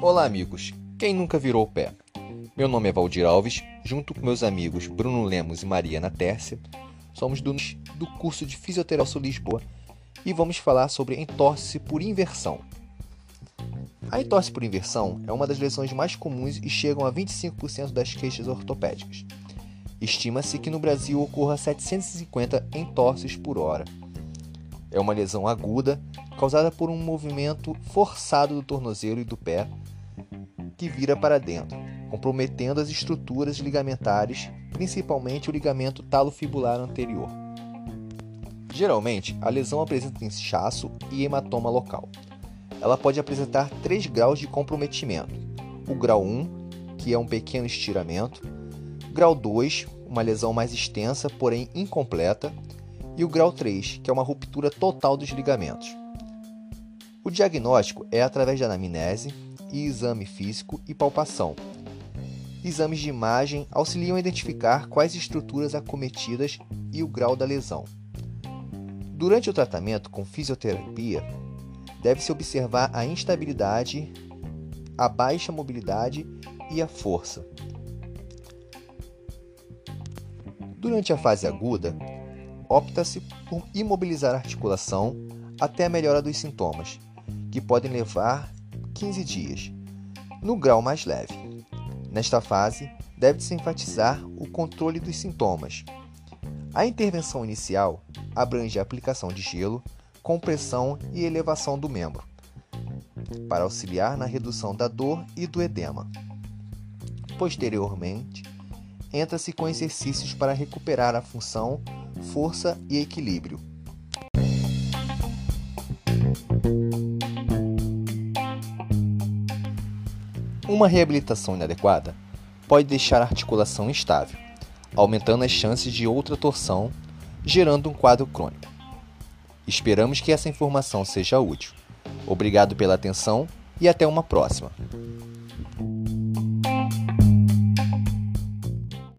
Olá, amigos. Quem nunca virou o pé? Meu nome é Valdir Alves, junto com meus amigos Bruno Lemos e Mariana Tércia, somos do, do curso de Fisioterapia Lisboa e vamos falar sobre entorse por inversão. A entorse por inversão é uma das lesões mais comuns e chegam a 25% das queixas ortopédicas. Estima-se que no Brasil ocorra 750 entorses por hora. É uma lesão aguda causada por um movimento forçado do tornozelo e do pé que vira para dentro, comprometendo as estruturas ligamentares, principalmente o ligamento talofibular anterior. Geralmente, a lesão apresenta inchaço e hematoma local. Ela pode apresentar três graus de comprometimento: o grau 1, que é um pequeno estiramento, grau 2, uma lesão mais extensa, porém incompleta, e o grau 3, que é uma ruptura total dos ligamentos. O diagnóstico é através de anamnese e exame físico e palpação. Exames de imagem auxiliam a identificar quais estruturas acometidas e o grau da lesão. Durante o tratamento com fisioterapia, deve-se observar a instabilidade, a baixa mobilidade e a força. Durante a fase aguda, opta-se por imobilizar a articulação até a melhora dos sintomas, que podem levar 15 dias, no grau mais leve. Nesta fase, deve-se enfatizar o controle dos sintomas. A intervenção inicial abrange a aplicação de gelo, compressão e elevação do membro, para auxiliar na redução da dor e do edema. Posteriormente, entra-se com exercícios para recuperar a função, força e equilíbrio. Uma reabilitação inadequada pode deixar a articulação instável, aumentando as chances de outra torção, gerando um quadro crônico. Esperamos que essa informação seja útil. Obrigado pela atenção e até uma próxima.